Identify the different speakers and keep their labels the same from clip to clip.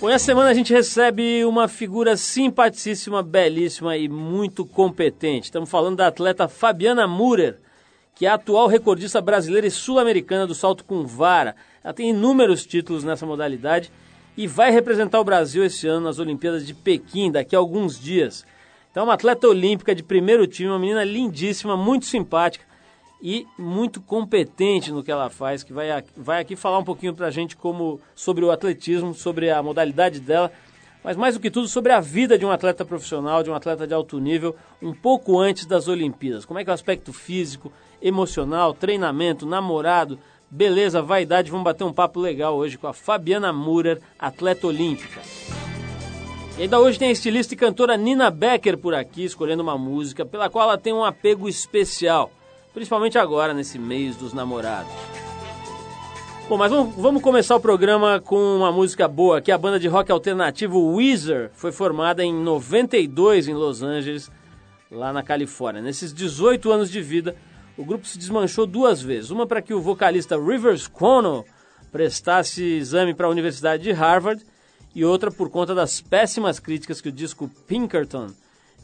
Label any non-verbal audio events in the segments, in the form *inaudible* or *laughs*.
Speaker 1: Bom, essa semana a gente recebe uma figura simpaticíssima, belíssima e muito competente. Estamos falando da atleta Fabiana Murer, que é a atual recordista brasileira e sul-americana do salto com vara. Ela tem inúmeros títulos nessa modalidade e vai representar o Brasil esse ano nas Olimpíadas de Pequim, daqui a alguns dias. Então, uma atleta olímpica de primeiro time, uma menina lindíssima, muito simpática e muito competente no que ela faz, que vai, vai aqui falar um pouquinho pra gente como, sobre o atletismo, sobre a modalidade dela, mas mais do que tudo sobre a vida de um atleta profissional, de um atleta de alto nível, um pouco antes das Olimpíadas. Como é que é o aspecto físico, emocional, treinamento, namorado, beleza, vaidade. Vamos bater um papo legal hoje com a Fabiana Murer, atleta olímpica. E ainda hoje tem a estilista e cantora Nina Becker por aqui, escolhendo uma música pela qual ela tem um apego especial principalmente agora, nesse mês dos namorados. Bom, mas vamos, vamos, começar o programa com uma música boa, que a banda de rock alternativo Weezer foi formada em 92 em Los Angeles, lá na Califórnia. Nesses 18 anos de vida, o grupo se desmanchou duas vezes. Uma para que o vocalista Rivers Cuomo prestasse exame para a Universidade de Harvard e outra por conta das péssimas críticas que o disco Pinkerton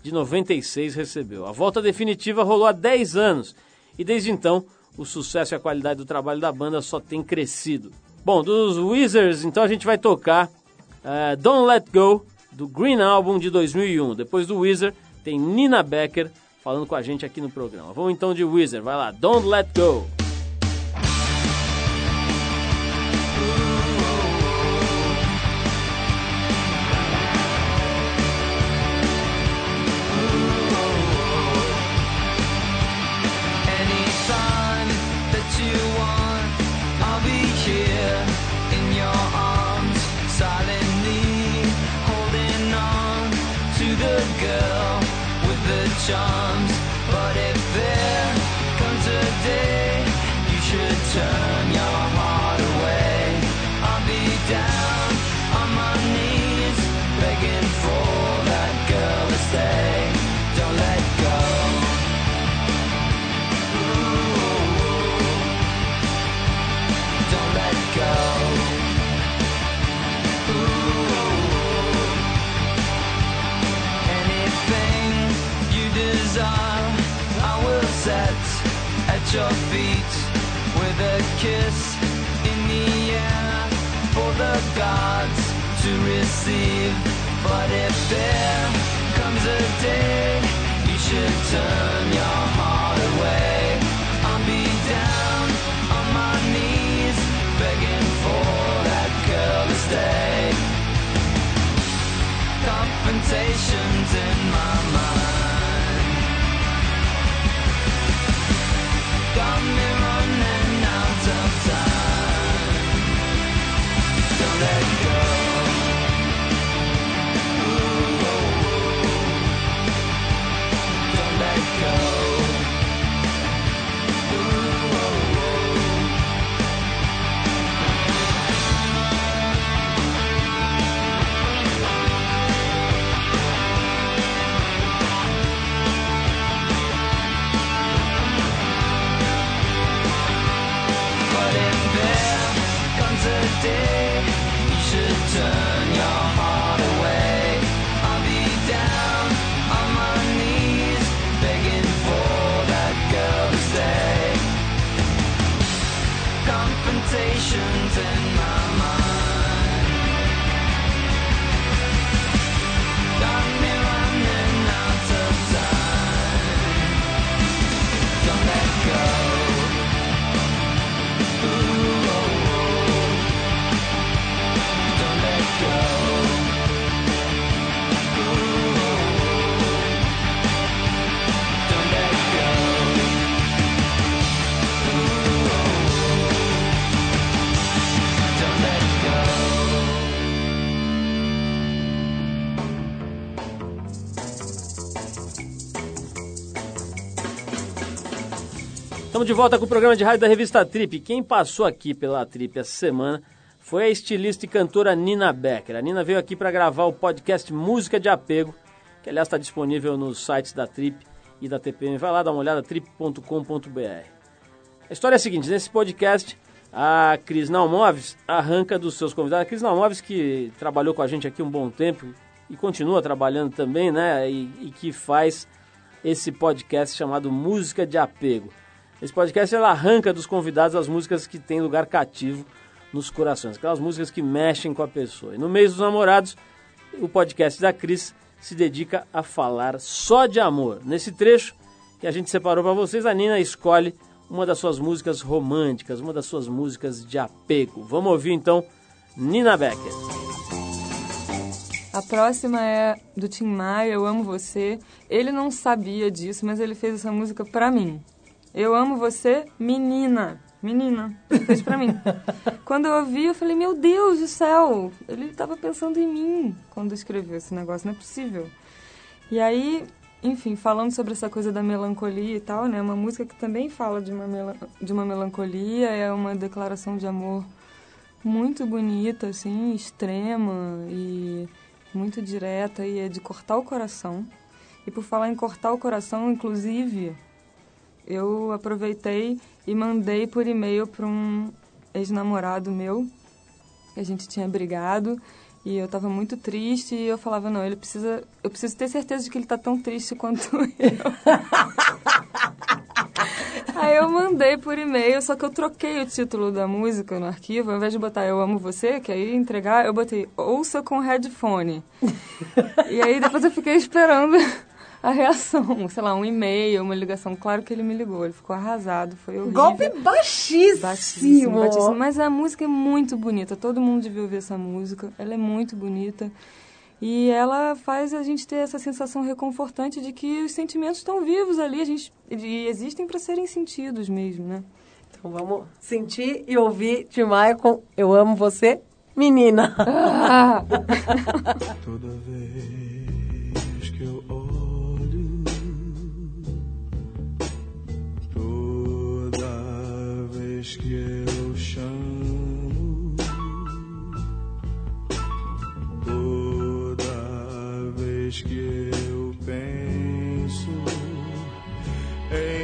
Speaker 1: de 96 recebeu. A volta definitiva rolou há 10 anos e desde então o sucesso e a qualidade do trabalho da banda só tem crescido. Bom, dos Wizards, então a gente vai tocar uh, Don't Let Go, do Green Album de 2001. Depois do Wizard, tem Nina Becker falando com a gente aqui no programa. Vamos então de Wizard, vai lá, Don't Let Go. John. Kiss in the air for the gods to receive. But if there comes a day you should turn your Estamos de volta com o programa de rádio da revista Trip. Quem passou aqui pela Trip essa semana foi a estilista e cantora Nina Becker. A Nina veio aqui para gravar o podcast Música de Apego, que aliás está disponível nos sites da Trip e da TPM. Vai lá dar uma olhada, trip.com.br. A história é a seguinte: nesse podcast A Cris Nalmoves arranca dos seus convidados. A Cris Nalmoves que trabalhou com a gente aqui um bom tempo e continua trabalhando também, né? E, e que faz esse podcast chamado Música de Apego. Esse podcast ela arranca dos convidados as músicas que têm lugar cativo nos corações, aquelas músicas que mexem com a pessoa. E no mês dos namorados, o podcast da Cris se dedica a falar só de amor. Nesse trecho que a gente separou para vocês, a Nina escolhe uma das suas músicas românticas, uma das suas músicas de apego. Vamos ouvir então Nina Becker.
Speaker 2: A próxima é do Tim Maia, Eu Amo Você. Ele não sabia disso, mas ele fez essa música pra mim. Eu amo você, menina. Menina, fez pra mim. *laughs* quando eu ouvi, eu falei, meu Deus do céu, ele estava pensando em mim quando escreveu esse negócio, não é possível. E aí, enfim, falando sobre essa coisa da melancolia e tal, né? Uma música que também fala de uma, de uma melancolia, é uma declaração de amor muito bonita, assim, extrema e muito direta e é de cortar o coração. E por falar em cortar o coração, inclusive, eu aproveitei e mandei por e-mail para um ex-namorado meu. A gente tinha brigado e eu estava muito triste e eu falava, não, ele precisa, eu preciso ter certeza de que ele está tão triste *laughs* quanto eu. Aí eu mandei por e-mail, só que eu troquei o título da música no arquivo, ao invés de botar Eu Amo Você, que aí entregar, eu botei Ouça com headphone. e aí depois eu fiquei esperando a reação, *laughs* sei lá, um e-mail, uma ligação. Claro que ele me ligou, ele ficou arrasado, foi horrível.
Speaker 3: Golpe baixíssimo.
Speaker 2: Baixíssimo, baixíssimo. Mas a música é muito bonita, todo mundo devia ouvir essa música, ela é muito bonita. E ela faz a gente ter essa sensação reconfortante de que os sentimentos estão vivos ali, a gente, e existem para serem sentidos mesmo, né?
Speaker 3: Então vamos sentir e ouvir Tim Maia com Eu Amo Você, Menina. Ah. *laughs* Toda vez que eu olho, que eu chamo, toda vez que eu penso em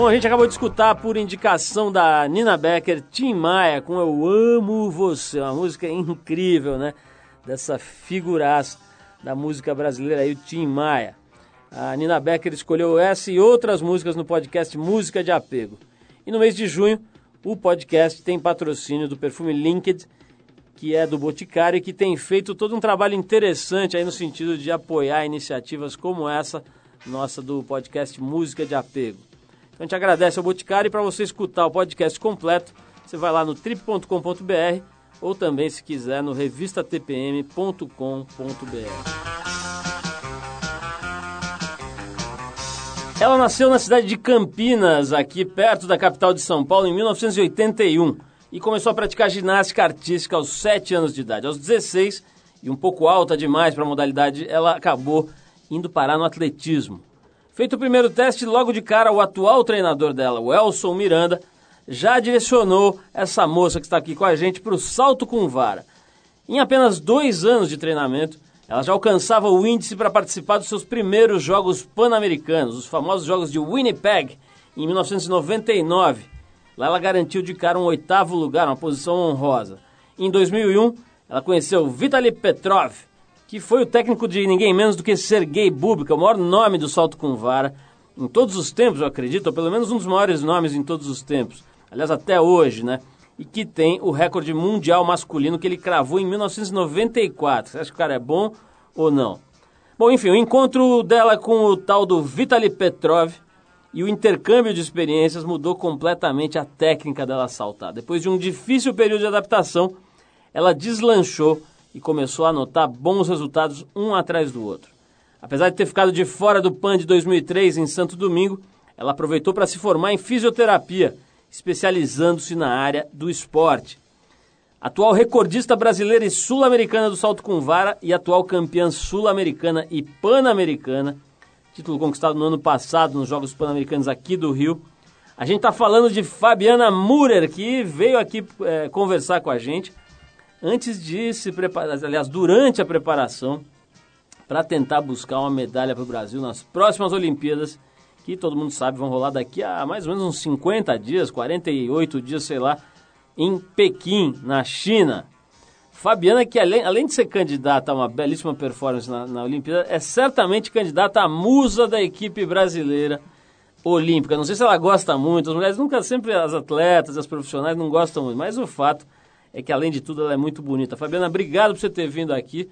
Speaker 1: Bom, a gente acabou de escutar por indicação da Nina Becker, Tim Maia, com Eu Amo Você, uma música incrível, né? Dessa figuraça da música brasileira aí, o Tim Maia. A Nina Becker escolheu essa e outras músicas no podcast Música de Apego. E no mês de junho, o podcast tem patrocínio do perfume Linked, que é do Boticário e que tem feito todo um trabalho interessante aí no sentido de apoiar iniciativas como essa nossa do podcast Música de Apego. Então a gente agradece ao Boticário e para você escutar o podcast completo, você vai lá no trip.com.br ou também, se quiser, no revistatpm.com.br. Ela nasceu na cidade de Campinas, aqui perto da capital de São Paulo, em 1981 e começou a praticar ginástica artística aos 7 anos de idade. Aos 16, e um pouco alta demais para a modalidade, ela acabou indo parar no atletismo. Feito o primeiro teste, logo de cara, o atual treinador dela, o Elson Miranda, já direcionou essa moça que está aqui com a gente para o salto com vara. Em apenas dois anos de treinamento, ela já alcançava o índice para participar dos seus primeiros Jogos Pan-Americanos, os famosos Jogos de Winnipeg, em 1999. Lá ela garantiu de cara um oitavo lugar, uma posição honrosa. Em 2001, ela conheceu Vitaly Petrov, que foi o técnico de ninguém menos do que Sergei Bubka, o maior nome do salto com vara em todos os tempos, eu acredito, ou pelo menos um dos maiores nomes em todos os tempos. Aliás, até hoje, né? E que tem o recorde mundial masculino que ele cravou em 1994. Você acha que o cara é bom ou não? Bom, enfim, o encontro dela com o tal do Vitaly Petrov e o intercâmbio de experiências mudou completamente a técnica dela saltar. Depois de um difícil período de adaptação, ela deslanchou e começou a anotar bons resultados um atrás do outro. Apesar de ter ficado de fora do PAN de 2003 em Santo Domingo, ela aproveitou para se formar em fisioterapia, especializando-se na área do esporte. Atual recordista brasileira e sul-americana do salto com vara e atual campeã sul-americana e pan-americana, título conquistado no ano passado nos Jogos Pan-Americanos aqui do Rio. A gente está falando de Fabiana Murer, que veio aqui é, conversar com a gente antes de se preparar, aliás, durante a preparação, para tentar buscar uma medalha para o Brasil nas próximas Olimpíadas, que todo mundo sabe vão rolar daqui a mais ou menos uns 50 dias, 48 dias, sei lá, em Pequim, na China. Fabiana, que além, além de ser candidata a uma belíssima performance na, na Olimpíada, é certamente candidata a musa da equipe brasileira olímpica. Não sei se ela gosta muito, as mulheres nunca, sempre as atletas, as profissionais não gostam muito, mas o fato é que, além de tudo, ela é muito bonita. Fabiana, obrigado por você ter vindo aqui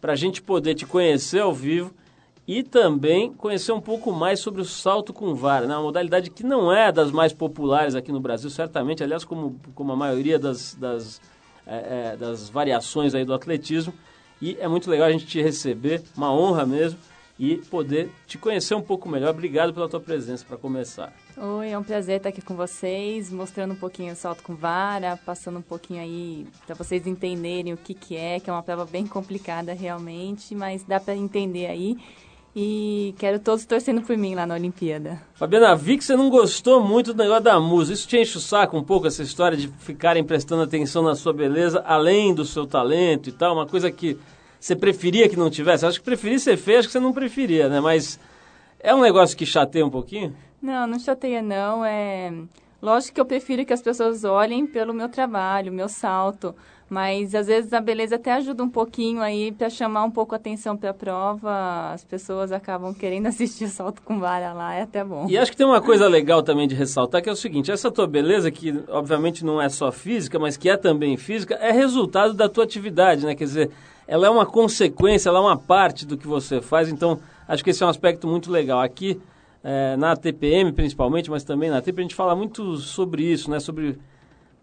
Speaker 1: para a gente poder te conhecer ao vivo e também conhecer um pouco mais sobre o salto com vara, né? uma modalidade que não é das mais populares aqui no Brasil, certamente, aliás, como, como a maioria das, das é, é, das variações aí do atletismo. E é muito legal a gente te receber, uma honra mesmo, e poder te conhecer um pouco melhor. Obrigado pela tua presença para começar.
Speaker 4: Oi, é um prazer estar aqui com vocês, mostrando um pouquinho o salto com vara, passando um pouquinho aí para vocês entenderem o que, que é, que é uma prova bem complicada realmente, mas dá para entender aí. E quero todos torcendo por mim lá na Olimpíada.
Speaker 1: Fabiana, vi que você não gostou muito do negócio da música. Isso te enche o saco um pouco, essa história de ficarem prestando atenção na sua beleza, além do seu talento e tal. Uma coisa que você preferia que não tivesse. Acho que preferir ser feia, acho que você não preferia, né? Mas é um negócio que chateia um pouquinho?
Speaker 4: Não, não chateia não. É... Lógico que eu prefiro que as pessoas olhem pelo meu trabalho, meu salto. Mas às vezes a beleza até ajuda um pouquinho aí para chamar um pouco a atenção para a prova. As pessoas acabam querendo *laughs* assistir salto com vara lá, é até bom.
Speaker 1: E acho que tem uma coisa legal também de ressaltar que é o seguinte: essa tua beleza, que obviamente não é só física, mas que é também física, é resultado da tua atividade, né? Quer dizer, ela é uma consequência, ela é uma parte do que você faz. Então, acho que esse é um aspecto muito legal. Aqui, é, na TPM principalmente, mas também na TP, a gente fala muito sobre isso, né? Sobre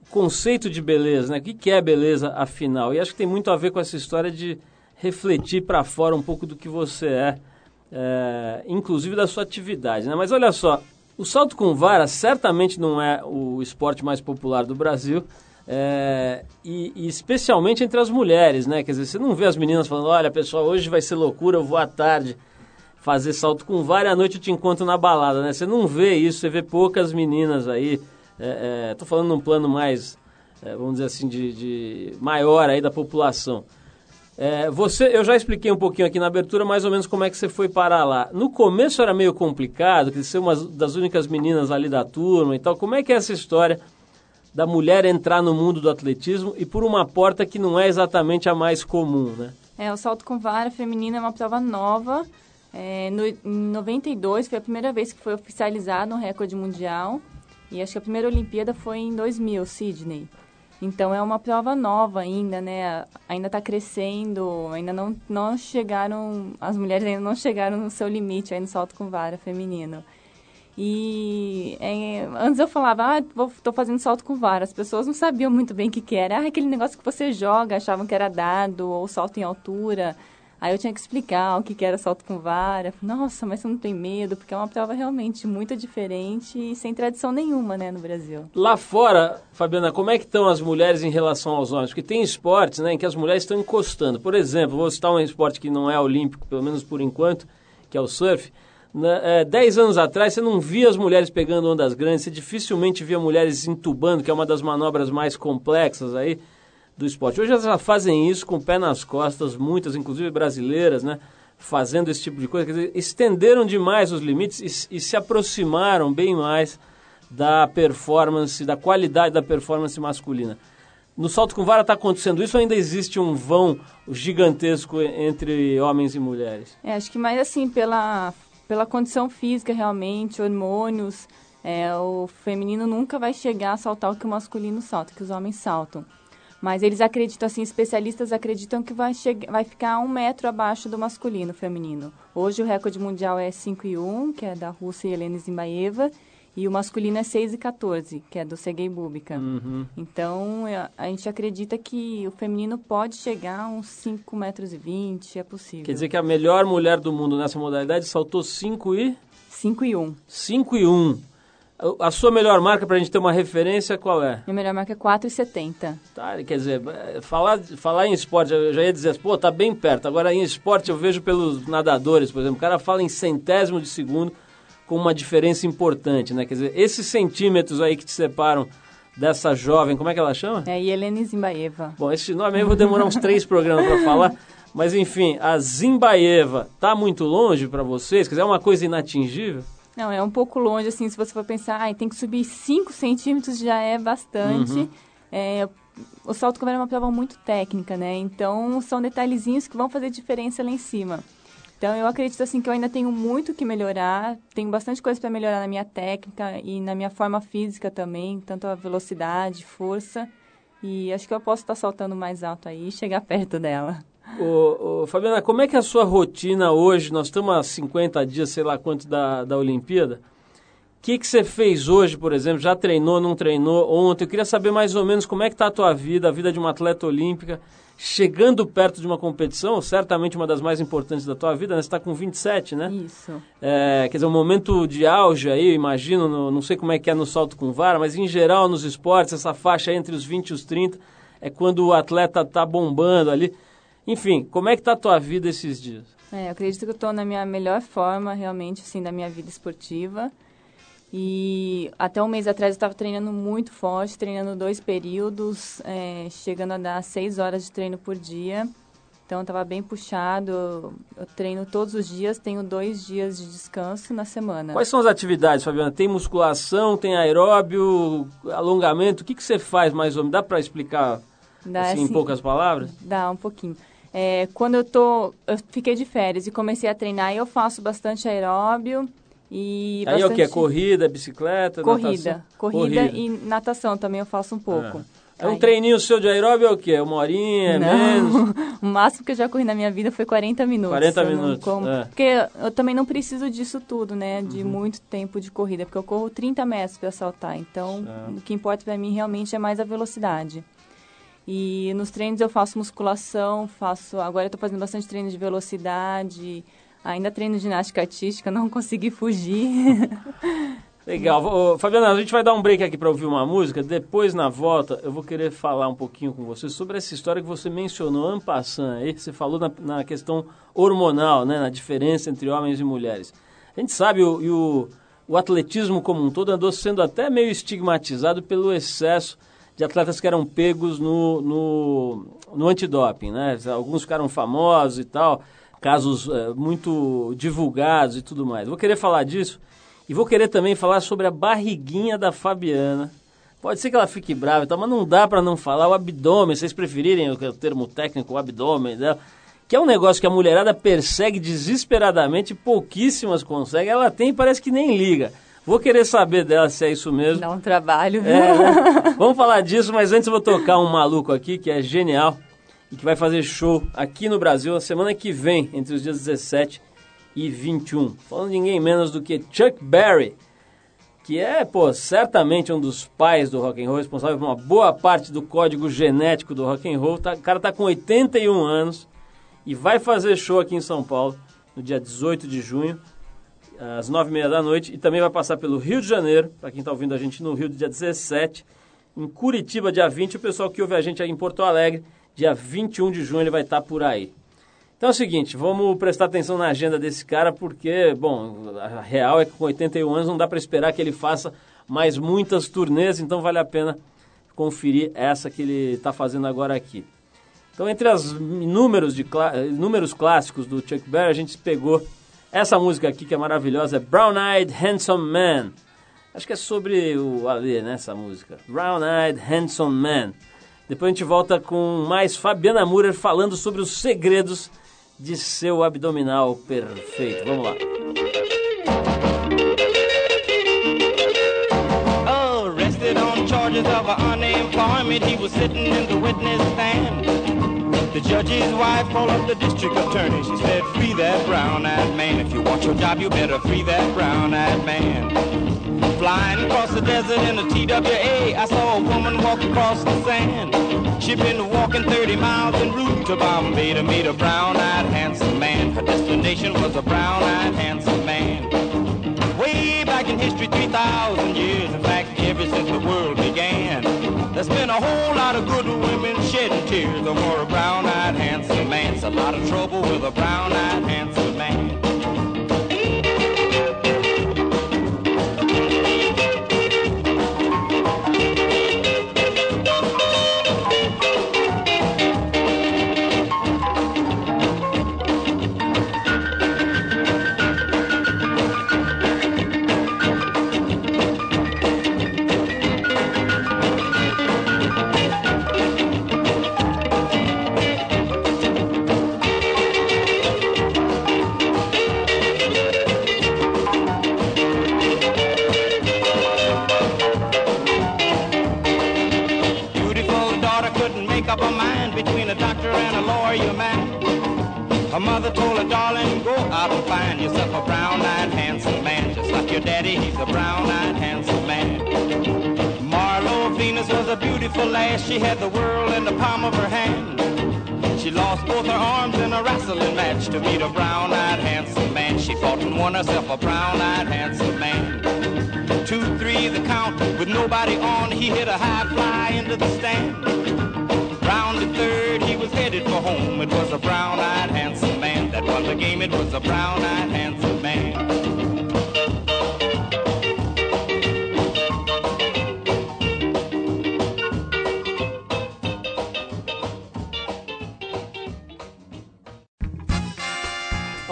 Speaker 1: conceito de beleza, né? O que é beleza, afinal? E acho que tem muito a ver com essa história de refletir para fora um pouco do que você é, é, inclusive da sua atividade, né? Mas olha só, o salto com vara certamente não é o esporte mais popular do Brasil, é, e, e, especialmente entre as mulheres, né? Quer dizer, você não vê as meninas falando, olha pessoal, hoje vai ser loucura, eu vou à tarde fazer salto com vara e à noite eu te encontro na balada, né? Você não vê isso, você vê poucas meninas aí é, é, falando num plano mais, é, vamos dizer assim, de, de, maior aí da população. É, você, eu já expliquei um pouquinho aqui na abertura mais ou menos como é que você foi parar lá. No começo era meio complicado, que ser uma das únicas meninas ali da turma e tal. Como é que é essa história da mulher entrar no mundo do atletismo e por uma porta que não é exatamente a mais comum, né?
Speaker 4: É, o salto com vara feminino é uma prova nova. É, no, em 92 foi a primeira vez que foi oficializado um recorde mundial. E acho que a primeira Olimpíada foi em 2000, Sydney. Então é uma prova nova ainda, né? Ainda está crescendo, ainda não, não chegaram, as mulheres ainda não chegaram no seu limite aí no salto com vara feminino. E é, antes eu falava, ah, estou fazendo salto com vara. As pessoas não sabiam muito bem o que, que era. Ah, aquele negócio que você joga, achavam que era dado, ou salto em altura. Aí eu tinha que explicar o que, era salto com vara. Nossa, mas você não tem medo, porque é uma prova realmente muito diferente e sem tradição nenhuma, né, no Brasil.
Speaker 1: Lá fora, Fabiana, como é que estão as mulheres em relação aos homens? Porque tem esportes, né, em que as mulheres estão encostando. Por exemplo, vou citar um esporte que não é olímpico, pelo menos por enquanto, que é o surf. Na, é, dez anos atrás, você não via as mulheres pegando ondas grandes, você dificilmente via mulheres entubando, que é uma das manobras mais complexas aí do esporte. Hoje elas já fazem isso com o pé nas costas, muitas, inclusive brasileiras, né? Fazendo esse tipo de coisa. Quer dizer, estenderam demais os limites e, e se aproximaram bem mais da performance, da qualidade da performance masculina. No salto com vara está acontecendo isso ou ainda existe um vão gigantesco entre homens e mulheres?
Speaker 4: É, acho que mais assim, pela, pela condição física realmente, hormônios, é, o feminino nunca vai chegar a saltar o que o masculino salta, que os homens saltam. Mas eles acreditam, assim, especialistas acreditam que vai, chegar, vai ficar um metro abaixo do masculino feminino. Hoje o recorde mundial é 5 e 1, que é da Rússia e Helena Zimbaeva, e o masculino é 6 e 14, que é do Sergei Bubika. Uhum. Então, é, a gente acredita que o feminino pode chegar a uns 5 metros e 20, é possível.
Speaker 1: Quer dizer que a melhor mulher do mundo nessa modalidade saltou 5 e...
Speaker 4: 5 e 1.
Speaker 1: 5 e 1. A sua melhor marca, para a gente ter uma referência, qual é?
Speaker 4: Minha melhor marca é 4,70.
Speaker 1: Tá, quer dizer, é, falar, falar em esporte, eu já ia dizer, pô, tá bem perto. Agora, em esporte, eu vejo pelos nadadores, por exemplo, o cara fala em centésimo de segundo com uma diferença importante, né? Quer dizer, esses centímetros aí que te separam dessa jovem, como é que ela chama?
Speaker 4: É Helene Zimbaeva.
Speaker 1: Bom, esse nome aí eu vou demorar uns três programas para falar. Mas, enfim, a Zimbaeva tá muito longe para vocês? Quer dizer, é uma coisa inatingível?
Speaker 4: Não, é um pouco longe, assim, se você for pensar, ah, tem que subir 5 centímetros já é bastante. Uhum. É, o salto com vara é uma prova muito técnica, né? Então, são detalhezinhos que vão fazer diferença lá em cima. Então, eu acredito, assim, que eu ainda tenho muito que melhorar. Tenho bastante coisa para melhorar na minha técnica e na minha forma física também. Tanto a velocidade, força. E acho que eu posso estar saltando mais alto aí e chegar *laughs* perto dela.
Speaker 1: Ô, ô, Fabiana, como é que é a sua rotina hoje? Nós estamos há 50 dias, sei lá quanto, da, da Olimpíada. O que, que você fez hoje, por exemplo? Já treinou, não treinou ontem? Eu queria saber mais ou menos como é que está a tua vida, a vida de uma atleta olímpica, chegando perto de uma competição, certamente uma das mais importantes da tua vida, né? Você está com 27, né?
Speaker 4: Isso.
Speaker 1: É, quer dizer, um momento de auge aí, imagino, no, não sei como é que é no salto com vara, mas em geral nos esportes, essa faixa entre os 20 e os 30 é quando o atleta está bombando ali. Enfim, como é que tá a tua vida esses dias?
Speaker 4: É, eu acredito que eu estou na minha melhor forma, realmente, assim, da minha vida esportiva. E até um mês atrás eu estava treinando muito forte, treinando dois períodos, é, chegando a dar seis horas de treino por dia. Então estava bem puxado. Eu treino todos os dias, tenho dois dias de descanso na semana.
Speaker 1: Quais são as atividades, Fabiana? Tem musculação, tem aeróbio, alongamento? O que, que você faz mais ou menos? Dá para explicar Dá, assim, assim, em poucas palavras?
Speaker 4: Dá, um pouquinho. É, quando eu tô, eu fiquei de férias e comecei a treinar, eu faço bastante aeróbio e
Speaker 1: Aí
Speaker 4: bastante...
Speaker 1: é o que? Corrida, bicicleta,
Speaker 4: corrida, corrida, corrida e natação também eu faço um pouco.
Speaker 1: É. é um treininho seu de aeróbio é o quê? Uma horinha, não. menos? *laughs*
Speaker 4: o máximo que eu já corri na minha vida foi 40 minutos.
Speaker 1: 40 minutos, como... é.
Speaker 4: Porque eu também não preciso disso tudo, né? De uhum. muito tempo de corrida, porque eu corro 30 metros para saltar. Então, o que importa para mim realmente é mais a velocidade. E nos treinos eu faço musculação, faço. Agora eu estou fazendo bastante treino de velocidade, ainda treino ginástica artística, *laughs* não consegui fugir. *laughs*
Speaker 1: Legal. Ô, Fabiana, a gente vai dar um break aqui para ouvir uma música. Depois, na volta, eu vou querer falar um pouquinho com você sobre essa história que você mencionou, Ampassan, aí você falou na, na, questão hormonal, né, na diferença entre homens e mulheres. A gente sabe, o, o, o atletismo como um todo andou sendo até meio estigmatizado pelo excesso de atletas que eram pegos no, no, no antidoping, né? Alguns ficaram famosos e tal, casos é, muito divulgados e tudo mais. Vou querer falar disso e vou querer também falar sobre a barriguinha da Fabiana. Pode ser que ela fique brava, então, mas não dá para não falar o abdômen, vocês preferirem o termo técnico, o abdômen dela, que é um negócio que a mulherada persegue desesperadamente, pouquíssimas conseguem, ela tem e parece que nem liga. Vou querer saber dela se é isso mesmo.
Speaker 4: Dá um trabalho.
Speaker 1: É? *laughs* Vamos falar disso, mas antes eu vou tocar um maluco aqui que é genial e que vai fazer show aqui no Brasil na semana que vem, entre os dias 17 e 21. Falando de ninguém menos do que Chuck Berry, que é, pô, certamente um dos pais do rock and roll, responsável por uma boa parte do código genético do rock and roll. Tá, o cara tá com 81 anos e vai fazer show aqui em São Paulo no dia 18 de junho às nove e meia da noite, e também vai passar pelo Rio de Janeiro, para quem está ouvindo a gente no Rio, dia 17, em Curitiba, dia 20, o pessoal que ouve a gente aí em Porto Alegre, dia 21 de junho, ele vai estar tá por aí. Então é o seguinte, vamos prestar atenção na agenda desse cara, porque, bom, a real é que com 81 anos não dá para esperar que ele faça mais muitas turnês, então vale a pena conferir essa que ele está fazendo agora aqui. Então, entre os números, de, números clássicos do Chuck Berry, a gente pegou essa música aqui que é maravilhosa é Brown Eyed Handsome Man. Acho que é sobre o Ale, né, essa música. Brown Eyed Handsome Man. Depois a gente volta com mais Fabiana Murer falando sobre os segredos de seu abdominal perfeito. Vamos lá. Arrested on charges of unemployment, he was sitting in the witness stand. The judge's wife called up the district attorney. She said, free that brown-eyed man. If you want your job, you better free that brown-eyed man. Flying across the desert in a TWA, I saw a woman walk across the sand. She'd been walking 30 miles en route to Bombay to meet a brown-eyed handsome man. Her destination was a brown-eyed handsome man. Way back in history, 3,000 years, in fact, ever since the world began. There's been a whole lot of good women shedding tears over a brown-eyed handsome man. It's a lot of trouble with a brown-eyed handsome man. Was a beautiful lass. She had the world in the palm of her hand. She lost both her arms in a wrestling match to meet a brown-eyed handsome man. She fought and won herself a brown-eyed handsome man. Two, three, the count with nobody on. He hit a high fly into the stand. Round the third, he was headed for home. It was a brown-eyed handsome man that won the game. It was a brown-eyed handsome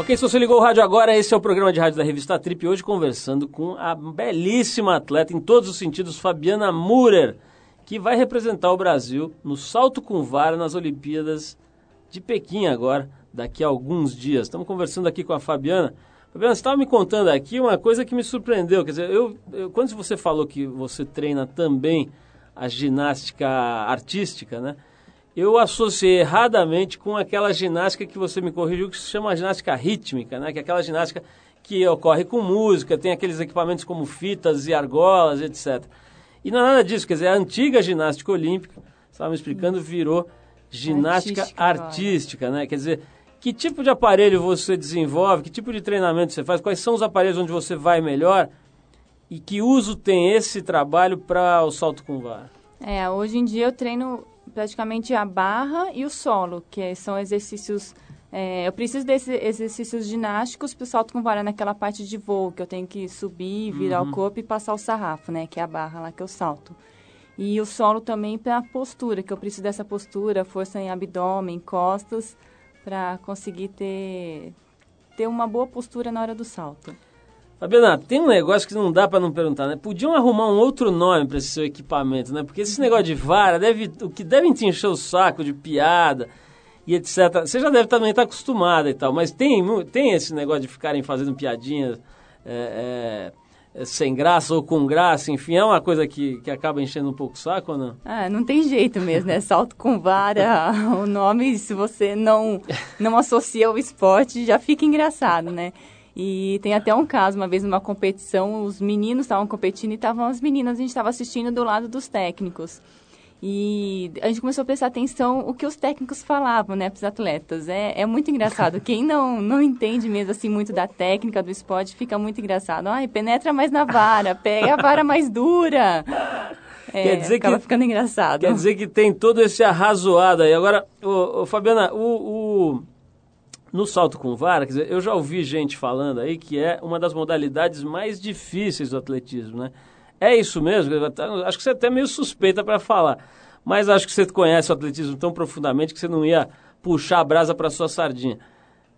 Speaker 1: Ok, se você ligou o rádio agora, esse é o programa de rádio da revista Trip. Hoje conversando com a belíssima atleta, em todos os sentidos, Fabiana Murer, que vai representar o Brasil no salto com vara nas Olimpíadas de Pequim agora, daqui a alguns dias. Estamos conversando aqui com a Fabiana. Fabiana, você estava me contando aqui uma coisa que me surpreendeu. Quer dizer, eu, eu, quando você falou que você treina também a ginástica artística, né? Eu associei erradamente com aquela ginástica que você me corrigiu, que se chama ginástica rítmica, né? que é aquela ginástica que ocorre com música, tem aqueles equipamentos como fitas e argolas, etc. E não é nada disso, quer dizer, a antiga ginástica olímpica, estava me explicando, virou ginástica artística, artística né? Quer dizer, que tipo de aparelho você desenvolve, que tipo de treinamento você faz, quais são os aparelhos onde você vai melhor e que uso tem esse trabalho para o salto com vara?
Speaker 4: É, hoje em dia eu treino praticamente a barra e o solo, que são exercícios. É, eu preciso desses exercícios ginásticos para o salto com vara naquela parte de voo, que eu tenho que subir, virar uhum. o corpo e passar o sarrafo, né? Que é a barra lá que eu salto. E o solo também para a postura, que eu preciso dessa postura, força em abdômen, costas, para conseguir ter, ter uma boa postura na hora do salto.
Speaker 1: Fabiana, tem um negócio que não dá para não perguntar, né? Podiam arrumar um outro nome para esse seu equipamento, né? Porque esse negócio de vara, deve, o que devem te encher o saco de piada e etc. Você já deve também estar acostumada e tal, mas tem, tem esse negócio de ficarem fazendo piadinhas é, é, sem graça ou com graça, enfim, é uma coisa que, que acaba enchendo um pouco o saco ou não?
Speaker 4: Ah, não tem jeito mesmo, né? Salto com vara, *laughs* o nome, se você não, não associa ao esporte, já fica engraçado, né? E tem até um caso, uma vez numa competição, os meninos estavam competindo e estavam as meninas, a gente estava assistindo do lado dos técnicos. E a gente começou a prestar atenção o que os técnicos falavam, né, para os atletas. É, é muito engraçado. Quem não, não entende mesmo assim muito da técnica do esporte fica muito engraçado. Ai, penetra mais na vara, pega a vara mais dura. É, quer dizer acaba que, ficando engraçado.
Speaker 1: Quer dizer que tem todo esse arrazoado aí. Agora, o, o Fabiana, o, o, no salto com vara, quer dizer, eu já ouvi gente falando aí que é uma das modalidades mais difíceis do atletismo, né? É isso mesmo? Acho que você é até meio suspeita para falar. Mas acho que você conhece o atletismo tão profundamente que você não ia puxar a brasa para sua sardinha.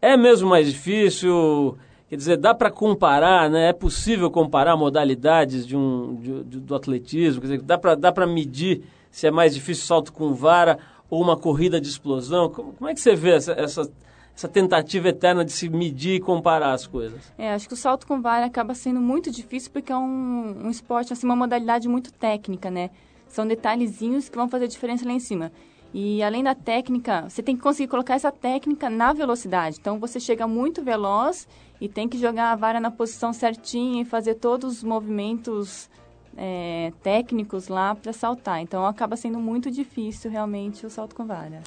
Speaker 1: É mesmo mais difícil? Quer dizer, dá para comparar, né? É possível comparar modalidades de um, de, de, do atletismo? Quer dizer, dá para dá medir se é mais difícil salto com vara ou uma corrida de explosão? Como, como é que você vê essa, essa essa tentativa eterna de se medir e comparar as coisas.
Speaker 4: É, acho que o salto com vara acaba sendo muito difícil porque é um, um esporte, assim, uma modalidade muito técnica, né? São detalhezinhos que vão fazer diferença lá em cima. E além da técnica, você tem que conseguir colocar essa técnica na velocidade. Então você chega muito veloz e tem que jogar a vara na posição certinha e fazer todos os movimentos é, técnicos lá para saltar. Então acaba sendo muito difícil realmente o salto com vara.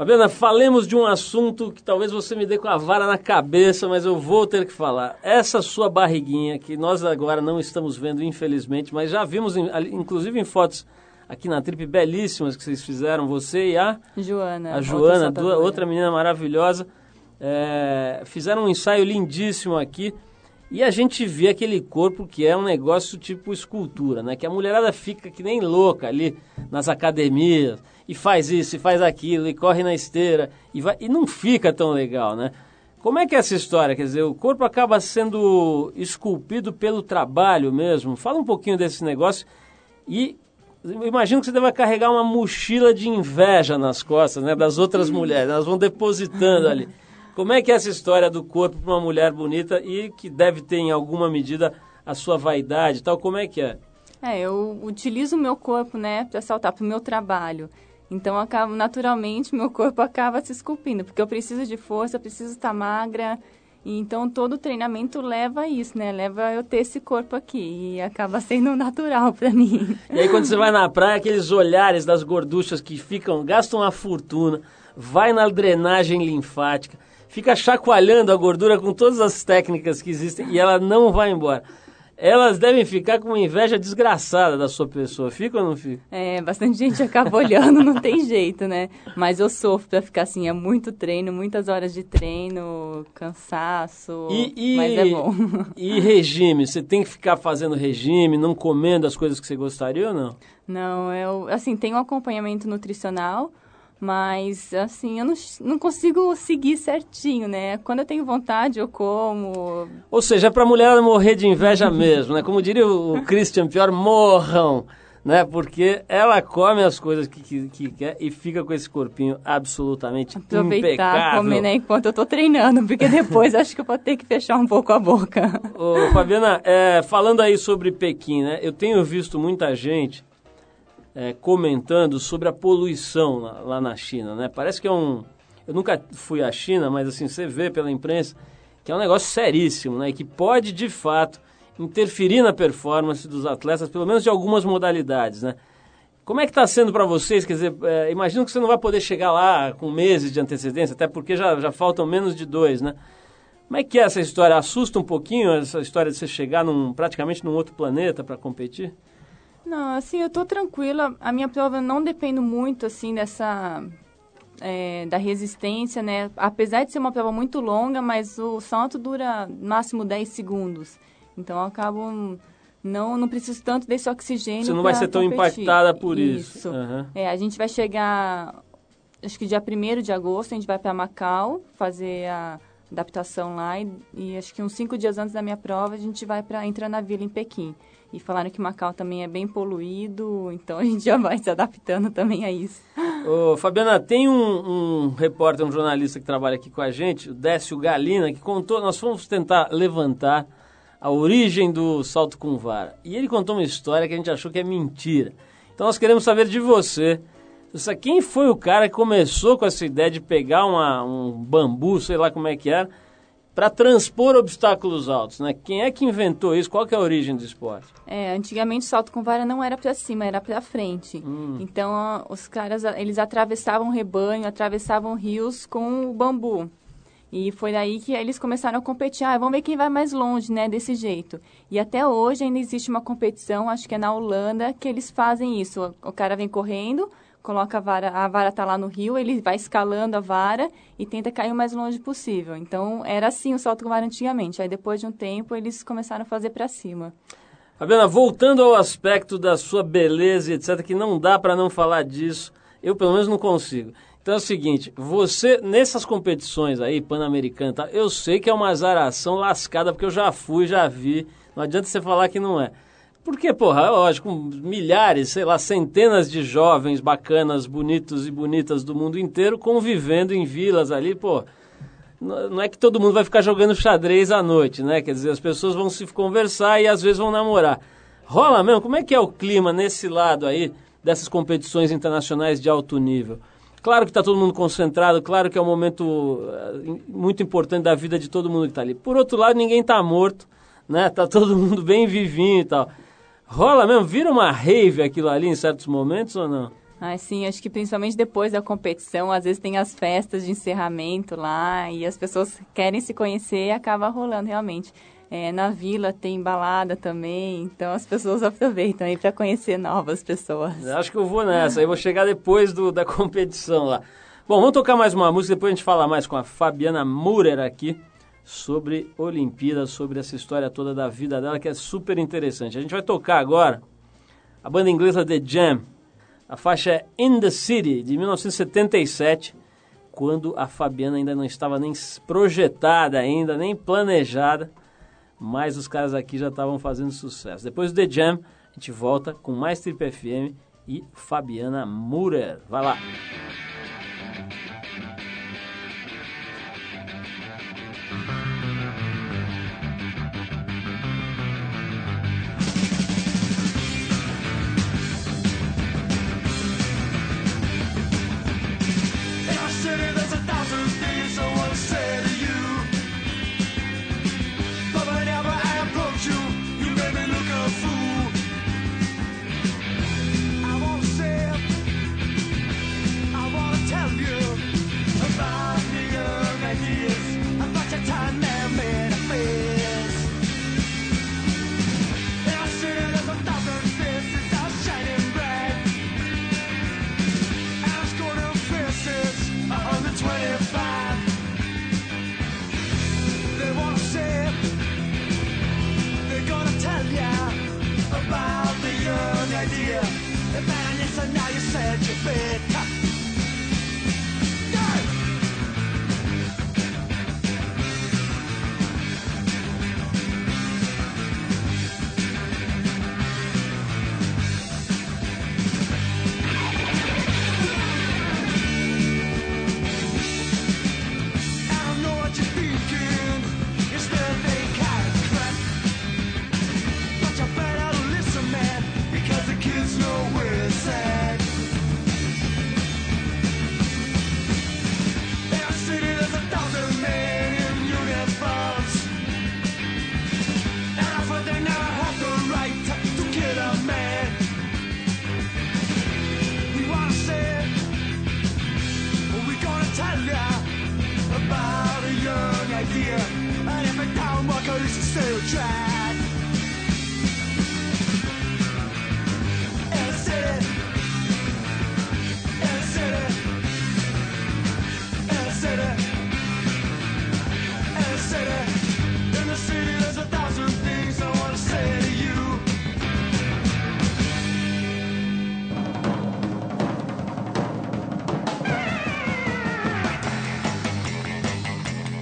Speaker 1: Fabiana, falemos de um assunto que talvez você me dê com a vara na cabeça, mas eu vou ter que falar. Essa sua barriguinha, que nós agora não estamos vendo, infelizmente, mas já vimos, inclusive em fotos aqui na trip belíssimas que vocês fizeram, você e a
Speaker 4: Joana.
Speaker 1: A Joana, outra, duas, outra menina maravilhosa. É, fizeram um ensaio lindíssimo aqui. E a gente vê aquele corpo que é um negócio tipo escultura, né? Que a mulherada fica que nem louca ali nas academias e faz isso, e faz aquilo, e corre na esteira, e, vai, e não fica tão legal, né? Como é que é essa história? Quer dizer, o corpo acaba sendo esculpido pelo trabalho mesmo. Fala um pouquinho desse negócio e imagino que você deva carregar uma mochila de inveja nas costas, né, das outras mulheres. Elas vão depositando ali. *laughs* Como é que é essa história do corpo para uma mulher bonita e que deve ter em alguma medida a sua vaidade e tal? Como é que é?
Speaker 4: É, eu utilizo o meu corpo, né, para saltar para o meu trabalho. Então, acaba, naturalmente, meu corpo acaba se esculpindo, porque eu preciso de força, preciso estar magra. E então, todo o treinamento leva a isso, né? Leva eu ter esse corpo aqui. E acaba *laughs* sendo natural para mim.
Speaker 1: E aí, quando você vai na praia, aqueles olhares das gorduchas que ficam, gastam uma fortuna, vai na drenagem linfática, fica chacoalhando a gordura com todas as técnicas que existem e ela não vai embora elas devem ficar com uma inveja desgraçada da sua pessoa. Fica ou não fica?
Speaker 4: É, bastante gente acaba olhando, não tem jeito, né? Mas eu sofro pra ficar assim, é muito treino, muitas horas de treino, cansaço, e, e, mas é bom.
Speaker 1: E regime? Você tem que ficar fazendo regime, não comendo as coisas que você gostaria ou não?
Speaker 4: Não, eu, assim, tenho um acompanhamento nutricional, mas, assim, eu não, não consigo seguir certinho, né? Quando eu tenho vontade, eu como.
Speaker 1: Ou seja, é pra mulher morrer de inveja *laughs* mesmo, né? Como diria o Christian Pior, morram, né? Porque ela come as coisas que, que, que quer e fica com esse corpinho absolutamente
Speaker 4: Aproveitar,
Speaker 1: impecável.
Speaker 4: comer, né? Enquanto eu tô treinando, porque *laughs* depois acho que eu vou ter que fechar um pouco a boca.
Speaker 1: Ô, Fabiana, é, falando aí sobre Pequim, né? Eu tenho visto muita gente é, comentando sobre a poluição lá, lá, na China, né? Parece que é um... Eu nunca fui à China, mas assim, você vê pela imprensa que é um negócio seríssimo, né? E que pode, de fato, interferir na performance dos atletas, pelo menos de algumas modalidades, né? Como é que está sendo para vocês? Quer dizer, é, imagino que você não vai poder chegar lá com meses de antecedência, até porque já, já faltam menos de dois, né? Como é que é essa história? Assusta um pouquinho essa história de você chegar num, praticamente num outro planeta para competir?
Speaker 4: Não, assim, eu tô tranquila. A minha prova não depende muito, assim, dessa... É, da resistência, né? Apesar de ser uma prova muito longa, mas o salto dura máximo 10 segundos. Então, eu acabo não, não preciso tanto desse oxigênio.
Speaker 1: Você não vai ser tão
Speaker 4: competir.
Speaker 1: impactada por isso.
Speaker 4: Isso.
Speaker 1: Aham.
Speaker 4: É, a gente vai chegar, acho que dia 1 de agosto, a gente vai para Macau fazer a adaptação lá e, e acho que uns cinco dias antes da minha prova a gente vai para entrar na vila em Pequim. E falaram que Macau também é bem poluído, então a gente já vai se adaptando também a isso.
Speaker 1: Ô, Fabiana, tem um, um repórter, um jornalista que trabalha aqui com a gente, o Décio Galina, que contou, nós fomos tentar levantar a origem do salto com vara. E ele contou uma história que a gente achou que é mentira. Então nós queremos saber de você. Quem foi o cara que começou com essa ideia de pegar uma, um bambu, sei lá como é que era, para transpor obstáculos altos, né? Quem é que inventou isso? Qual que é a origem do esporte?
Speaker 4: É, antigamente o salto com vara não era para cima, era para frente.
Speaker 1: Hum.
Speaker 4: Então os caras eles atravessavam rebanho, atravessavam rios com o bambu. E foi daí que eles começaram a competir. Ah, vamos ver quem vai mais longe, né? Desse jeito. E até hoje ainda existe uma competição, acho que é na Holanda, que eles fazem isso. O cara vem correndo, coloca a vara, a vara tá lá no rio, ele vai escalando a vara e tenta cair o mais longe possível. Então era assim o salto com vara antigamente. Aí depois de um tempo eles começaram a fazer para cima.
Speaker 1: Fabiana, voltando ao aspecto da sua beleza etc, que não dá para não falar disso, eu pelo menos não consigo. Então é o seguinte, você, nessas competições aí, Pan-Americana eu sei que é uma azaração lascada, porque eu já fui, já vi, não adianta você falar que não é. Porque, porra, lógico, milhares, sei lá, centenas de jovens bacanas, bonitos e bonitas do mundo inteiro convivendo em vilas ali, pô. Não é que todo mundo vai ficar jogando xadrez à noite, né? Quer dizer, as pessoas vão se conversar e às vezes vão namorar. Rola mesmo? Como é que é o clima nesse lado aí dessas competições internacionais de alto nível? Claro que está todo mundo concentrado, claro que é um momento eh, muito importante da vida de todo mundo que está ali. Por outro lado, ninguém está morto, né? Tá todo *laughs* mundo bem vivinho e tal. Rola mesmo? Vira uma rave aquilo ali em certos momentos ou não?
Speaker 4: Ah, sim, acho que principalmente depois da competição, às vezes tem as festas de encerramento lá e as pessoas querem se conhecer e acaba rolando realmente. É, na vila tem balada também, então as pessoas *laughs* aproveitam aí para conhecer novas pessoas.
Speaker 1: Eu Acho que eu vou nessa, aí vou chegar depois do, da competição lá. Bom, vamos tocar mais uma música, depois a gente fala mais com a Fabiana Murer aqui sobre Olimpíadas, sobre essa história toda da vida dela, que é super interessante. A gente vai tocar agora a banda inglesa The Jam. A faixa é In the City, de 1977, quando a Fabiana ainda não estava nem projetada ainda, nem planejada, mas os caras aqui já estavam fazendo sucesso. Depois do The Jam, a gente volta com mais Trip FM e Fabiana Murer. Vai lá!
Speaker 5: In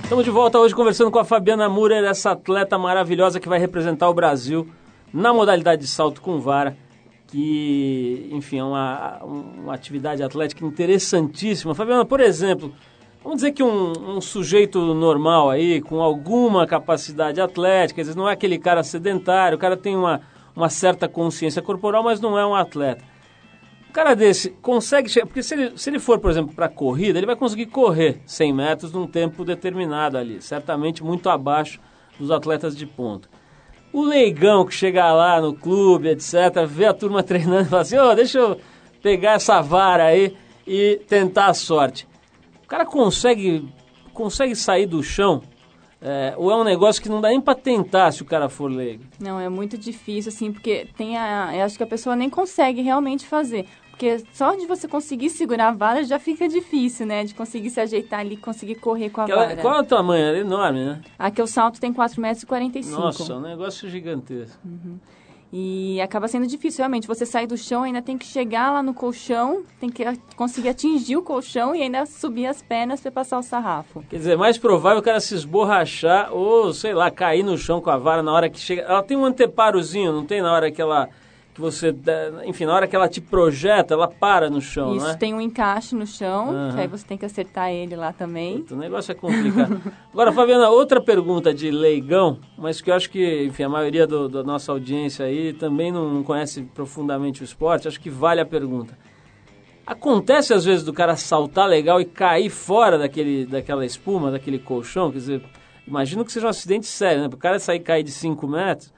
Speaker 1: Estamos de volta hoje conversando com a Fabiana Murer, essa atleta maravilhosa que vai representar o Brasil na modalidade de salto com vara, que, enfim, é uma, uma atividade atlética interessantíssima. Fabiana, por exemplo, vamos dizer que um, um sujeito normal aí, com alguma capacidade atlética, às vezes não é aquele cara sedentário, o cara tem uma, uma certa consciência corporal, mas não é um atleta. Um cara desse consegue chegar, porque se ele, se ele for, por exemplo, para corrida, ele vai conseguir correr 100 metros num tempo determinado ali, certamente muito abaixo dos atletas de ponta. O leigão que chega lá no clube, etc., vê a turma *laughs* treinando e fala assim: ô, oh, deixa eu pegar essa vara aí e tentar a sorte. O cara consegue, consegue sair do chão é, ou é um negócio que não dá nem para tentar se o cara for leigo?
Speaker 4: Não, é muito difícil, assim, porque tem a. Eu acho que a pessoa nem consegue realmente fazer. Porque só de você conseguir segurar a vara já fica difícil, né? De conseguir se ajeitar ali, conseguir correr com a
Speaker 1: Ela-
Speaker 4: vara.
Speaker 1: qual é o tamanho? Ela é enorme, né?
Speaker 4: Aqui o salto tem 4,45 metros.
Speaker 1: Nossa, um negócio gigantesco.
Speaker 4: E acaba sendo difícil, realmente. Você sair do chão, ainda tem que chegar lá no colchão, tem que conseguir atingir o colchão e ainda subir as pernas para passar o sarrafo.
Speaker 1: Quer dizer, é mais provável o cara se esborrachar ou, sei lá, cair no chão com a vara na hora que chega. Ela tem um anteparozinho, não tem na hora que ela. Que você. Enfim, na hora que ela te projeta, ela para no chão,
Speaker 4: Isso
Speaker 1: né?
Speaker 4: tem um encaixe no chão,
Speaker 1: Aham.
Speaker 4: que aí você tem que acertar ele lá também.
Speaker 1: Puta, O negócio é complicado. *laughs* Agora, Fabiana, outra pergunta de leigão, mas que eu acho que, enfim, a maioria do- da nossa audiência aí também não, não conhece profundamente o esporte, acho que vale a pergunta. Acontece às vezes do cara saltar legal e cair fora daquele, daquela espuma, daquele colchão, quer dizer, imagino que seja um acidente sério, né? Para o cara sair e cair de 5 metros,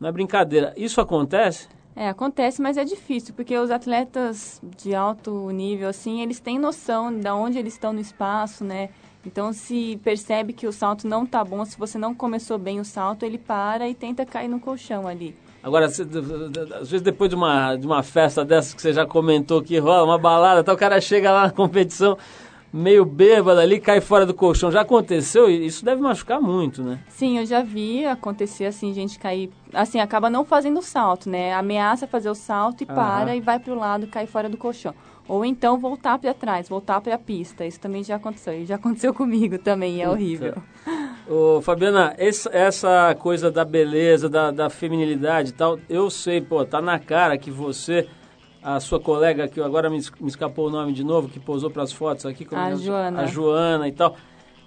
Speaker 1: não é brincadeira. Isso acontece?
Speaker 4: É, acontece, mas é difícil, porque os atletas de alto nível, assim, eles têm noção de onde eles estão no espaço, né? Então, se percebe que o salto não tá bom, se você não começou bem o salto, ele para e tenta cair no colchão ali.
Speaker 1: Agora, às vezes depois de uma, de uma festa dessas que você já comentou que rola, uma balada, tal, o cara chega lá na competição meio bêbado ali, cai fora do colchão. Já aconteceu isso deve machucar muito, né?
Speaker 4: Sim, eu já vi acontecer assim, gente cair, assim, acaba não fazendo o salto, né? Ameaça fazer o salto e
Speaker 1: Aham.
Speaker 4: para e vai pro lado, cai fora do colchão. Ou então voltar para trás, voltar para a pista. Isso também já aconteceu. E já aconteceu *laughs* comigo também, é
Speaker 1: Puta.
Speaker 4: horrível.
Speaker 1: Ô, Fabiana, essa coisa da beleza, da, da feminilidade e tal, eu sei, pô, tá na cara que você, a sua colega, que agora me, me escapou o nome de novo, que posou para as fotos aqui,
Speaker 4: A
Speaker 1: é que é?
Speaker 4: Joana.
Speaker 1: a Joana e tal,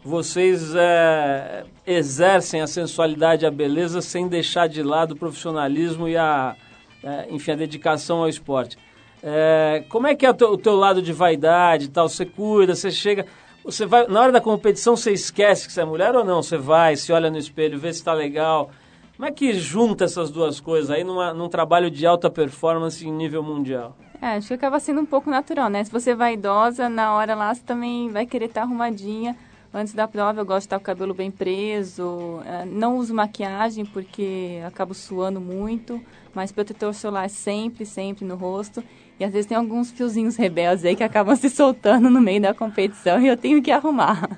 Speaker 1: vocês é, exercem a sensualidade e a beleza sem deixar de lado o profissionalismo e a, é, enfim, a dedicação ao esporte. É, como é que é o teu, o teu lado de vaidade e tal? Você cuida, você chega... Você vai, na hora da competição, você esquece que você é mulher ou não? Você vai, se olha no espelho, vê se está legal. Como é que junta essas duas coisas aí numa, num trabalho de alta performance em nível mundial?
Speaker 4: É, acho que acaba sendo um pouco natural, né? Se você é vaidosa, na hora lá você também vai querer estar arrumadinha. Antes da prova eu gosto de estar com o cabelo bem preso. é, Não uso maquiagem porque acabo suando muito. Mas protetor solar sempre, sempre no rosto. E às vezes tem alguns fiozinhos rebeldes aí que acabam *laughs* se soltando no meio da competição e eu tenho que arrumar.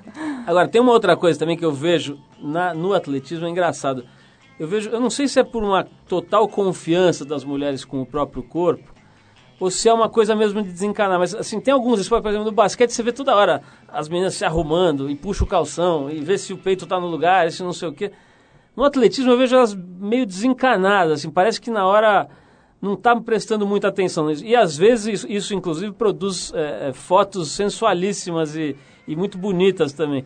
Speaker 1: Agora, tem uma outra coisa também que eu vejo na- no atletismo, é engraçado. Eu vejo, eu não sei se é por uma total confiança das mulheres com o próprio corpo, ou se é uma coisa mesmo de desencanar. Mas, assim, tem alguns esportes, por exemplo, no basquete, você vê toda hora as meninas se arrumando e puxa o calção e vê se o peito tá no lugar, se não sei o quê. No atletismo, eu vejo elas meio desencanadas, assim, parece que na hora não tá prestando muita atenção nisso. E, às vezes, isso, isso, inclusive, produz é, fotos sensualíssimas e, e muito bonitas também.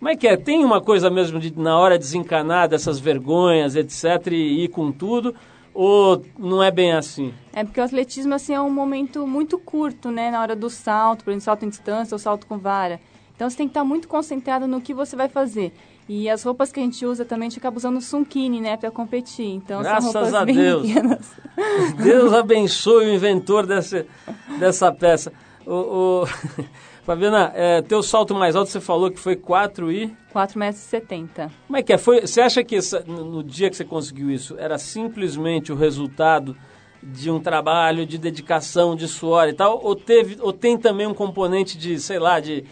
Speaker 1: Como é que é? Tem uma coisa mesmo de, na hora, desencanar dessas vergonhas, etc., e ir com tudo? Ou não é bem assim?
Speaker 4: É porque o atletismo assim é um momento muito curto, né, na hora do salto, por exemplo, salto em distância ou salto com vara. Então você tem que estar muito concentrado no que você vai fazer. E as roupas que a gente usa também, a gente acaba usando sunquini, né, para competir. Então
Speaker 1: Graças
Speaker 4: são roupas
Speaker 1: a
Speaker 4: bem
Speaker 1: Deus.
Speaker 4: pequenas.
Speaker 1: Deus abençoe o inventor desse, dessa peça. O, o- Fabiana, é, teu salto mais alto você falou que foi 4 e...
Speaker 4: 4,70 metros.
Speaker 1: Como é que é? Foi, você acha que essa- no, no dia que você conseguiu isso, era simplesmente o resultado de um trabalho, de dedicação, de suor e tal? Ou, teve, ou tem também um componente de, sei lá, de,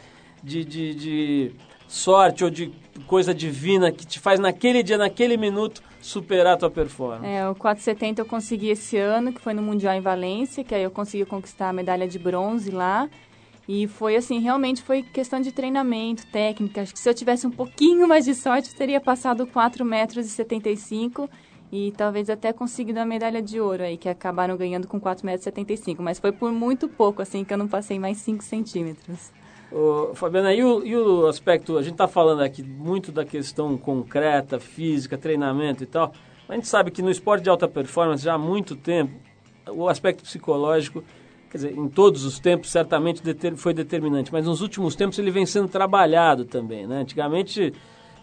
Speaker 1: de, de, de sorte ou de coisa divina que te faz naquele dia, naquele minuto, superar a tua performance?
Speaker 4: É, o 4,70 eu consegui esse ano, que foi no Mundial em Valência, que aí eu consegui conquistar a medalha de bronze lá. E foi assim, realmente foi questão de treinamento, técnica. Acho que se eu tivesse um pouquinho mais de sorte, teria passado 4 metros e 75 e talvez até conseguido a medalha de ouro aí, que acabaram ganhando com 4 metros e 75. Mas foi por muito pouco, assim, que eu não passei mais 5 centímetros.
Speaker 1: Ô, Fabiana, e o, e o aspecto, a gente está falando aqui muito da questão concreta, física, treinamento e tal, a gente sabe que no esporte de alta performance já há muito tempo, o aspecto psicológico, quer dizer, em todos os tempos certamente foi determinante, mas nos últimos tempos ele vem sendo trabalhado também, né? Antigamente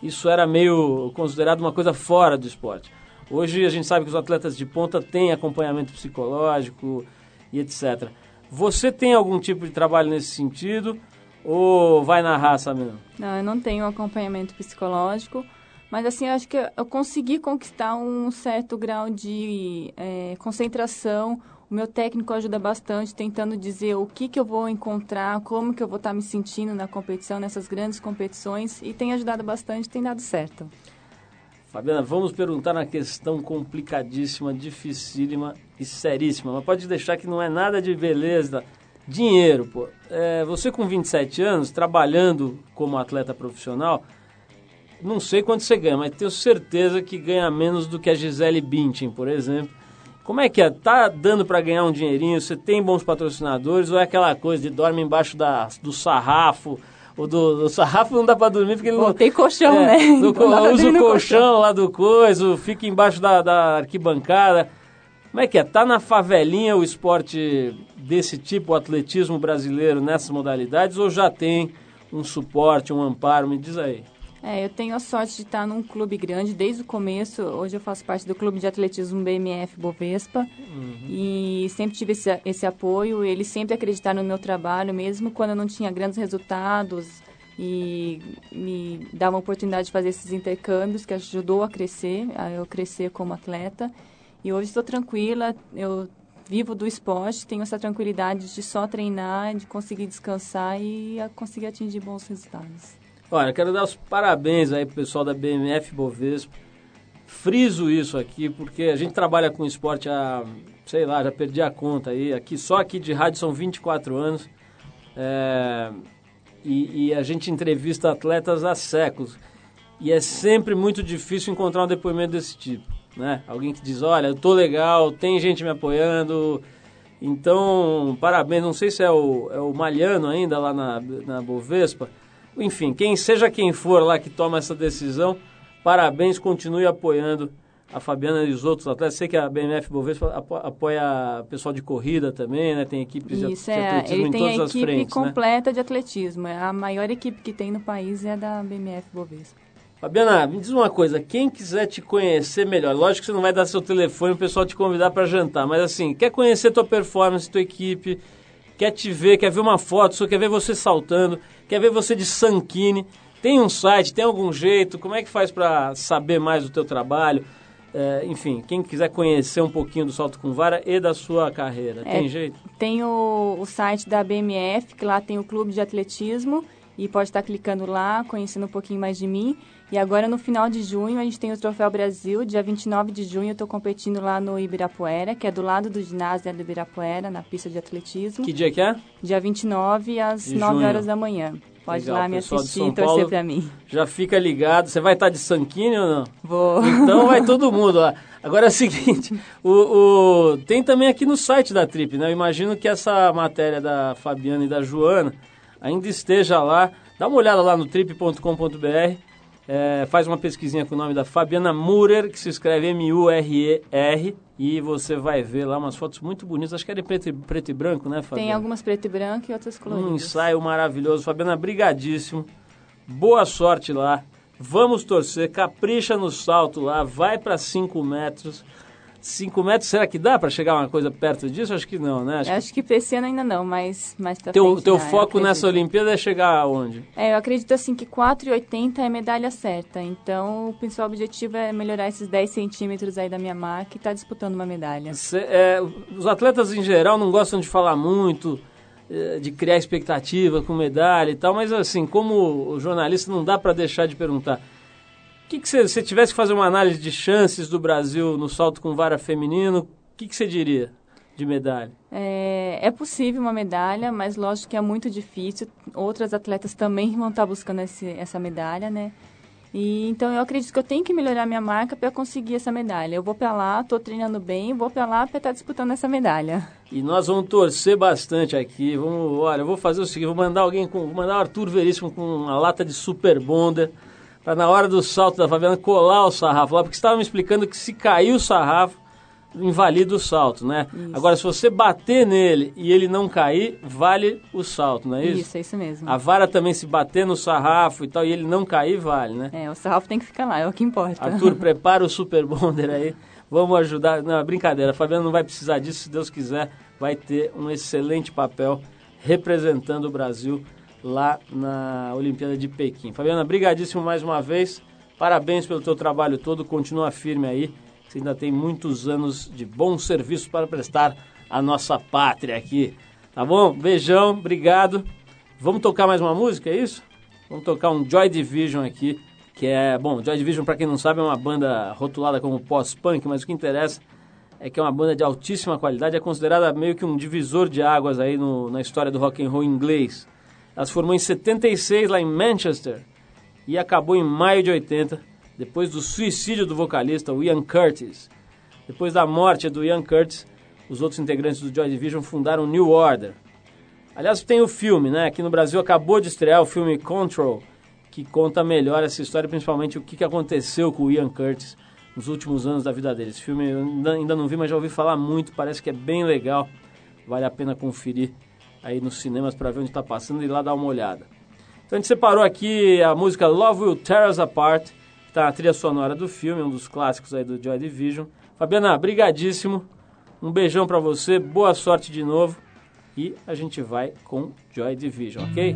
Speaker 1: isso era meio considerado uma coisa fora do esporte. Hoje a gente sabe que os atletas de ponta têm acompanhamento psicológico e etc. Você tem algum tipo de trabalho nesse sentido? Ou vai na raça mesmo?
Speaker 4: Não, eu não tenho acompanhamento psicológico, mas assim, eu acho que eu consegui conquistar um certo grau de é, concentração. O meu técnico ajuda bastante, tentando dizer o que, que eu vou encontrar, como que eu vou estar me sentindo na competição, nessas grandes competições, e tem ajudado bastante, tem dado certo.
Speaker 1: Fabiana, vamos perguntar na questão complicadíssima, dificílima e seríssima, mas pode deixar que não é nada de beleza Dinheiro, pô. É, você com 27 anos, trabalhando como atleta profissional, não sei quanto você ganha, mas tenho certeza que ganha menos do que a Gisele Bündchen, por exemplo. Como é que é? Tá dando para ganhar um dinheirinho? Você tem bons patrocinadores ou é aquela coisa de dorme embaixo da, do sarrafo? O do, do sarrafo não dá para dormir porque ele não...
Speaker 4: tem colchão,
Speaker 1: É,
Speaker 4: né?
Speaker 1: do-
Speaker 4: Então pra
Speaker 1: usa o
Speaker 4: no
Speaker 1: colchão lá do coiso, fica embaixo da, da arquibancada. Como é que é? Tá na favelinha o esporte desse tipo, o atletismo brasileiro nessas modalidades, ou já tem um suporte, um amparo? Me diz aí.
Speaker 4: É, eu tenho a sorte de estar num clube grande desde o começo. Hoje eu faço parte do clube de atletismo BMF Bovespa e sempre tive esse, esse apoio. Eles sempre acreditaram no meu trabalho, mesmo quando eu não tinha grandes resultados e me davam a oportunidade de fazer esses intercâmbios que ajudou a crescer, a eu crescer como atleta. E hoje estou tranquila, eu vivo do esporte, tenho essa tranquilidade de só treinar, de conseguir descansar e conseguir atingir bons resultados.
Speaker 1: Olha, quero dar os parabéns aí pro pessoal da BMF Bovespa. Friso isso aqui, porque a gente trabalha com esporte há, sei lá, já perdi a conta aí. Aqui, só aqui de rádio são 24 anos. É, e, e a gente entrevista atletas há séculos. E é sempre muito difícil encontrar um depoimento desse tipo. Né? Alguém que diz, olha, eu tô legal, tem gente me apoiando. Então, parabéns. Não sei se é o, é o Malhano ainda lá na, na Bovespa. Enfim, quem seja quem for lá que toma essa decisão, parabéns, continue apoiando a Fabiana e os outros atletas. Sei que a BMF Bovespa apo- apoia o pessoal de corrida também, né? Tem equipes de,
Speaker 4: Isso,
Speaker 1: de
Speaker 4: é,
Speaker 1: atletismo
Speaker 4: ele
Speaker 1: em
Speaker 4: tem
Speaker 1: todas
Speaker 4: a
Speaker 1: as
Speaker 4: equipe
Speaker 1: frentes, né?
Speaker 4: completa de atletismo. A maior equipe que tem no país é a da BMF Bovespa.
Speaker 1: Fabiana, me diz uma coisa, quem quiser te conhecer melhor, lógico que você não vai dar seu telefone o pessoal te convidar para jantar, mas assim, quer conhecer tua performance, tua equipe, quer te ver, quer ver uma foto, só quer ver você saltando, quer ver você de sanquine, tem um site, tem algum jeito, como é que faz para saber mais do teu trabalho? É, enfim, quem quiser conhecer um pouquinho do salto com vara e da sua carreira,
Speaker 4: É,
Speaker 1: tem jeito?
Speaker 4: Tem o, o site da BMF, que lá tem o clube de atletismo, e pode estar clicando lá, conhecendo um pouquinho mais de mim. E agora, no final de junho, a gente tem o Troféu Brasil. Dia 29 de junho, eu estou competindo lá no Ibirapuera, que é do lado do ginásio do Ibirapuera, na pista de atletismo.
Speaker 1: Que dia que é?
Speaker 4: Dia 29, às
Speaker 1: De
Speaker 4: 9
Speaker 1: junho.
Speaker 4: horas da manhã. Pode
Speaker 1: Legal,
Speaker 4: ir lá me assistir e torcer
Speaker 1: Paulo.
Speaker 4: para mim.
Speaker 1: Já fica ligado, você vai estar de sanquine ou não?
Speaker 4: Vou.
Speaker 1: Então vai *laughs* todo mundo lá. Agora é o seguinte, o, o- tem também aqui no site da Trip, né? Eu imagino que essa matéria da Fabiana e da Joana ainda esteja lá. Dá uma olhada lá no trip.com.br, é, faz uma pesquisinha com o nome da Fabiana Murer, que se escreve M-U-R-E-R, e você vai ver lá umas fotos muito bonitas. Acho que é de preto e, preto e branco, né, Fabiana?
Speaker 4: Tem algumas preto e branco e outras coloridas.
Speaker 1: Um ensaio maravilhoso. Fabiana, brigadíssimo. Boa sorte lá. Vamos torcer. Capricha no salto lá. Vai para 5 metros. 5 metros, será que dá para chegar uma coisa perto disso? Acho que não, né? Acho
Speaker 4: acho que pra esse ano ainda não, mas mais pra
Speaker 1: que teu,
Speaker 4: frente
Speaker 1: teu
Speaker 4: eu
Speaker 1: foco nessa. Olimpíada é chegar aonde?
Speaker 4: É, eu acredito assim que 4,80 é medalha certa. Então, o principal objetivo é melhorar esses 10 centímetros aí da minha marca e estar disputando uma medalha.
Speaker 1: Cê- é, os atletas em geral não gostam de falar muito, é, de criar expectativa com medalha e tal, mas assim, como jornalista não dá para deixar de perguntar. O que, que você, se tivesse que fazer uma análise de chances do Brasil no salto com vara feminino, o que, que você diria? de medalha?
Speaker 4: É, é possível uma medalha, mas lógico que é muito difícil. Outras atletas também vão estar buscando esse, essa medalha, né? E, então eu acredito que eu tenho que melhorar minha marca para conseguir essa medalha. Eu vou para lá, estou treinando bem, vou para lá para estar disputando essa medalha.
Speaker 1: E nós vamos torcer bastante aqui. Vamos, olha, eu vou fazer o seguinte, vou mandar alguém com, vou mandar o Arthur Veríssimo com uma lata de Super Bonder para na hora do salto da Fabiana colar o sarrafo lá, porque estava me explicando que se cair o sarrafo invalida o salto, né?
Speaker 4: Isso.
Speaker 1: Agora, se você bater nele e ele não cair, vale o salto, não é isso?
Speaker 4: Isso, é isso mesmo.
Speaker 1: A vara também se bater no sarrafo e tal, e ele não cair, vale, né?
Speaker 4: É, o sarrafo tem que ficar lá, é o que importa.
Speaker 1: Arthur, *laughs* prepara o Super Bonder aí. Vamos ajudar. Não, é brincadeira. A Fabiana não vai precisar disso, se Deus quiser, vai ter um excelente papel representando o Brasil lá na Olimpíada de Pequim. Fabiana, brigadíssimo mais uma vez. Parabéns pelo teu trabalho todo. Continua firme aí. Você ainda tem muitos anos de bom serviço para prestar à nossa pátria aqui. Tá bom? Beijão, obrigado. Vamos tocar mais uma música, é isso? Vamos tocar um Joy Division aqui, que é, bom, Joy Division para quem não sabe é uma banda rotulada como pós-punk, mas o que interessa é que é uma banda de altíssima qualidade, é considerada meio que um divisor de águas aí no, na história do rock and roll inglês. Ela se formou em 76 lá em Manchester e acabou em maio de 80, depois do suicídio do vocalista Ian Curtis. Depois da morte do Ian Curtis, os outros integrantes do Joy Division fundaram New Order. Aliás, tem o filme, né? Aqui no Brasil acabou de estrear o filme Control, que conta melhor essa história, principalmente o que aconteceu com o Ian Curtis nos últimos anos da vida dele. Esse filme eu ainda não vi, mas já ouvi falar muito, parece que é bem legal. Vale a pena conferir aí nos cinemas para ver onde está passando e lá dar uma olhada. Então a gente separou aqui a música Love Will Tear Us Apart, que está na trilha sonora do filme, um dos clássicos aí do Joy Division. Fabiana, brigadíssimo. Um beijão para você, boa sorte de novo. E a gente vai com Joy Division, ok?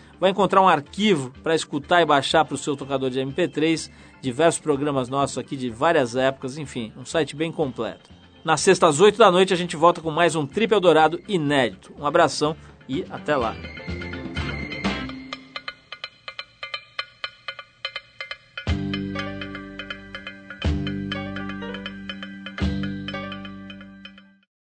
Speaker 1: Vai encontrar um arquivo para escutar e baixar para o seu tocador de MP3, diversos programas nossos aqui de várias épocas, enfim, um site bem completo. Na sexta às 8 da noite a gente volta com mais um Trip Eldorado inédito. Um abração e até lá.